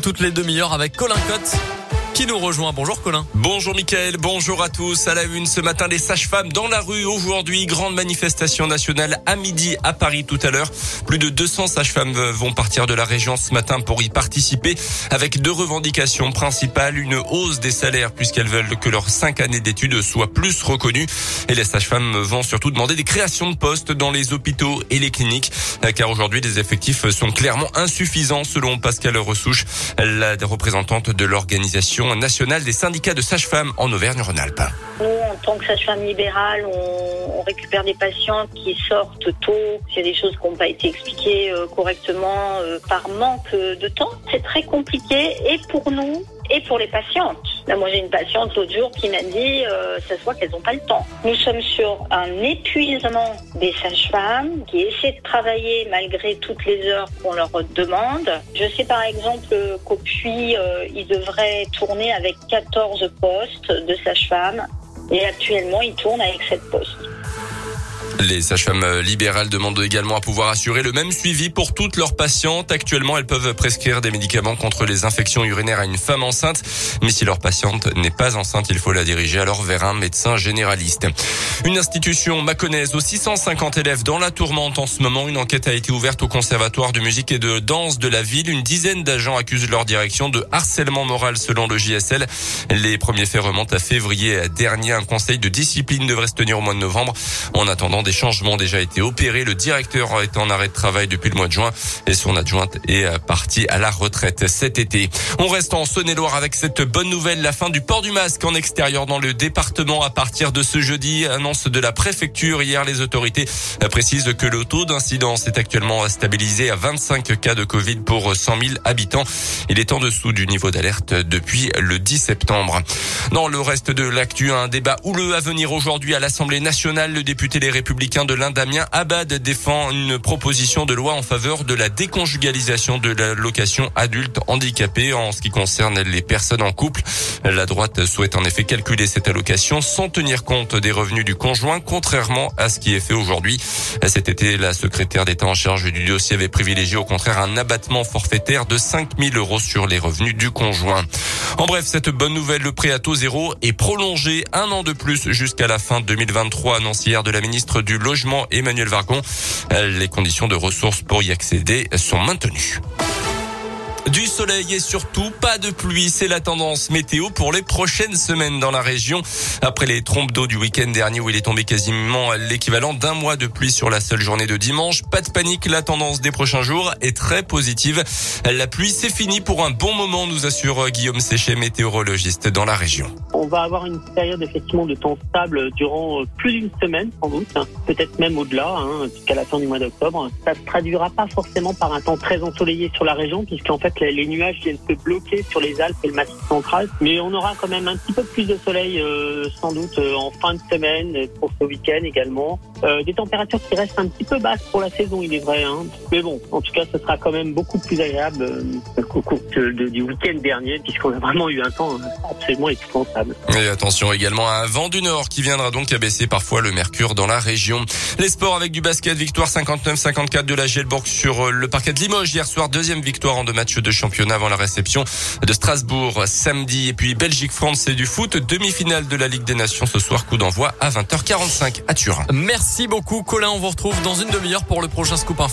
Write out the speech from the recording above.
toutes les demi-heures avec Colin Cotte qui nous rejoint. Bonjour Colin. Bonjour Mickaël, bonjour à tous. À la une ce matin, les sages-femmes dans la rue. Aujourd'hui, grande manifestation nationale à midi à Paris tout à l'heure. Plus de 200 sages-femmes vont partir de la région ce matin pour y participer avec deux revendications principales. Une hausse des salaires puisqu'elles veulent que leurs cinq années d'études soient plus reconnues. Et les sages-femmes vont surtout demander des créations de postes dans les hôpitaux et les cliniques car aujourd'hui, les effectifs sont clairement insuffisants selon Pascal Ressouche, la représentante de l'organisation nationale des syndicats de sages-femmes en Auvergne-Rhône-Alpes. Nous, en tant que sage-femme libérale, on, récupère des patientes qui sortent tôt. Il y a des choses qui n'ont pas été expliquées euh, correctement euh, par manque de temps. C'est très compliqué et pour nous et pour les patientes. Moi, j'ai une patiente l'autre jour qui m'a dit, euh, ça se voit qu'elles n'ont pas le temps. Nous sommes sur un épuisement des sages-femmes qui essaient de travailler malgré toutes les heures qu'on leur demande. Je sais par exemple qu'au Puy, euh, ils devraient tourner avec 14 postes de sages-femmes et actuellement, ils tournent avec 7 postes. Les sages-femmes libérales demandent également à pouvoir assurer le même suivi pour toutes leurs patientes. Actuellement, elles peuvent prescrire des médicaments contre les infections urinaires à une femme enceinte. Mais si leur patiente n'est pas enceinte, il faut la diriger alors vers un médecin généraliste. Une institution maconnaise aux 650 élèves dans la tourmente en ce moment. Une enquête a été ouverte au conservatoire de musique et de danse de la ville. Une dizaine d'agents accusent leur direction de harcèlement moral selon le JSL. Les premiers faits remontent à février dernier. Un conseil de discipline devrait se tenir au mois de novembre. En attendant, changements ont déjà été opérés. Le directeur est en arrêt de travail depuis le mois de juin et son adjointe est partie à la retraite cet été. On reste en Saône-et-Loire avec cette bonne nouvelle, la fin du port du masque en extérieur dans le département à partir de ce jeudi. Annonce de la préfecture. Hier, les autorités précisent que le taux d'incidence est actuellement stabilisé à 25 cas de Covid pour 100 000 habitants. Il est en dessous du niveau d'alerte depuis le 10 septembre. Dans le reste de l'actu, un débat houleux à venir aujourd'hui à l'Assemblée nationale. Le député Les Républicains républicain de l'Indamien, Abad défend une proposition de loi en faveur de la déconjugalisation de la location adulte handicapé en ce qui concerne les personnes en couple. La droite souhaite en effet calculer cette allocation sans tenir compte des revenus du conjoint, contrairement à ce qui est fait aujourd'hui. Cet été, la secrétaire d'État en charge du dossier avait privilégié au contraire un abattement forfaitaire de 5 000 euros sur les revenus du conjoint. En bref, cette bonne nouvelle, le prêt à taux zéro est prolongé un an de plus jusqu'à la fin 2023, annonce hier de la ministre du Logement Emmanuel Vargon. Les conditions de ressources pour y accéder sont maintenues. Du soleil et surtout pas de pluie, c'est la tendance météo pour les prochaines semaines dans la région. Après les trompes d'eau du week-end dernier où il est tombé quasiment l'équivalent d'un mois de pluie sur la seule journée de dimanche, pas de panique, la tendance des prochains jours est très positive. La pluie c'est fini pour un bon moment, nous assure Guillaume Séchet, météorologiste dans la région. On va avoir une période effectivement de temps stable durant plus d'une semaine sans doute, peut-être même au-delà, hein, jusqu'à la fin du mois d'octobre. Ça se traduira pas forcément par un temps très ensoleillé sur la région puisqu'en fait les nuages viennent se bloquer sur les Alpes et le Massif central. Mais on aura quand même un petit peu plus de soleil euh, sans doute euh, en fin de semaine pour ce week-end également. Euh, des températures qui restent un petit peu basses pour la saison, il est vrai. Hein. Mais bon, en tout cas, ce sera quand même beaucoup plus agréable euh, qu'au cours du week-end dernier, puisqu'on a vraiment eu un temps absolument épouvantable. Et attention également à un vent du nord qui viendra donc abaisser parfois le mercure dans la région. Les sports avec du basket, victoire 59-54 de la Gelbourg sur le parquet de Limoges hier soir, deuxième victoire en deux matchs de championnat avant la réception de Strasbourg samedi. Et puis Belgique-France, c'est du foot, demi-finale de la Ligue des Nations ce soir, coup d'envoi à 20h45 à Turin. Merci beaucoup Colin, on vous retrouve dans une demi-heure pour le prochain Scoop Info.